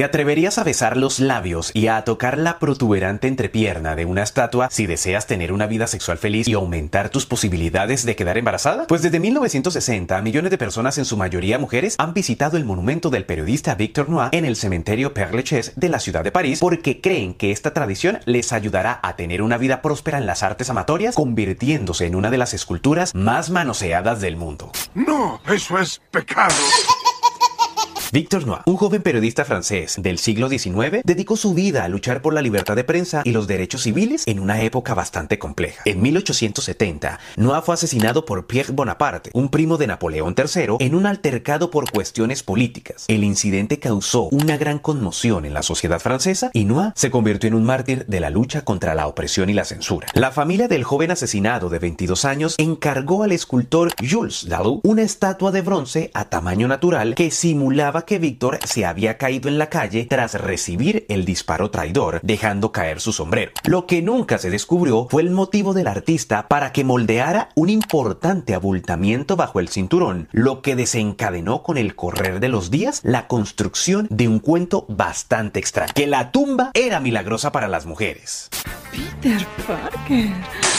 ¿Te atreverías a besar los labios y a tocar la protuberante entrepierna de una estatua si deseas tener una vida sexual feliz y aumentar tus posibilidades de quedar embarazada? Pues desde 1960, millones de personas, en su mayoría mujeres, han visitado el monumento del periodista Victor Noir en el cementerio Père Lachaise de la ciudad de París porque creen que esta tradición les ayudará a tener una vida próspera en las artes amatorias, convirtiéndose en una de las esculturas más manoseadas del mundo. No, eso es pecado. Victor Noir, un joven periodista francés del siglo XIX, dedicó su vida a luchar por la libertad de prensa y los derechos civiles en una época bastante compleja. En 1870, Noir fue asesinado por Pierre Bonaparte, un primo de Napoleón III, en un altercado por cuestiones políticas. El incidente causó una gran conmoción en la sociedad francesa y Noir se convirtió en un mártir de la lucha contra la opresión y la censura. La familia del joven asesinado de 22 años encargó al escultor Jules Dalou una estatua de bronce a tamaño natural que simulaba que Víctor se había caído en la calle tras recibir el disparo traidor, dejando caer su sombrero. Lo que nunca se descubrió fue el motivo del artista para que moldeara un importante abultamiento bajo el cinturón, lo que desencadenó con el correr de los días la construcción de un cuento bastante extraño, que la tumba era milagrosa para las mujeres. Peter Parker.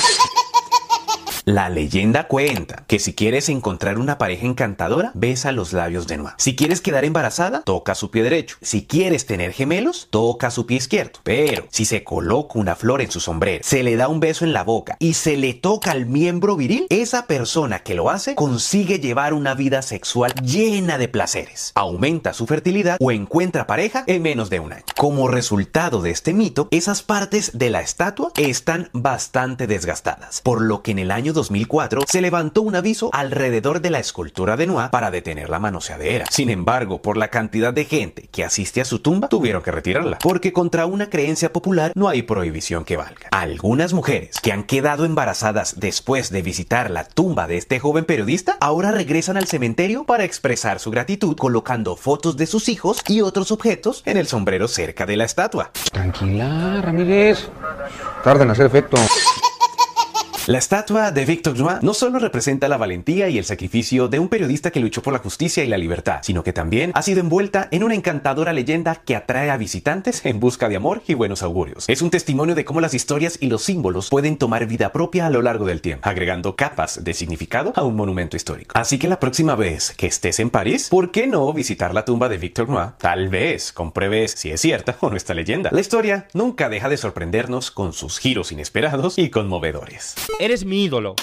La leyenda cuenta que si quieres encontrar una pareja encantadora, besa los labios de Noah. Si quieres quedar embarazada, toca su pie derecho. Si quieres tener gemelos, toca su pie izquierdo. Pero si se coloca una flor en su sombrero, se le da un beso en la boca y se le toca el miembro viril, esa persona que lo hace consigue llevar una vida sexual llena de placeres, aumenta su fertilidad o encuentra pareja en menos de un año. Como resultado de este mito, esas partes de la estatua están bastante desgastadas, por lo que en el año 2004 se levantó un aviso alrededor de la escultura de Noah para detener la manoseadera. Sin embargo, por la cantidad de gente que asiste a su tumba, tuvieron que retirarla, porque contra una creencia popular no hay prohibición que valga. Algunas mujeres que han quedado embarazadas después de visitar la tumba de este joven periodista ahora regresan al cementerio para expresar su gratitud colocando fotos de sus hijos y otros objetos en el sombrero cerca de la estatua. Tranquila, Ramírez. Tarda en hacer efecto. La estatua de Victor Noir no solo representa la valentía y el sacrificio de un periodista que luchó por la justicia y la libertad, sino que también ha sido envuelta en una encantadora leyenda que atrae a visitantes en busca de amor y buenos augurios. Es un testimonio de cómo las historias y los símbolos pueden tomar vida propia a lo largo del tiempo, agregando capas de significado a un monumento histórico. Así que la próxima vez que estés en París, ¿por qué no visitar la tumba de Victor Noir? Tal vez compruebes si es cierta o no esta leyenda. La historia nunca deja de sorprendernos con sus giros inesperados y conmovedores. Eres mi ídolo.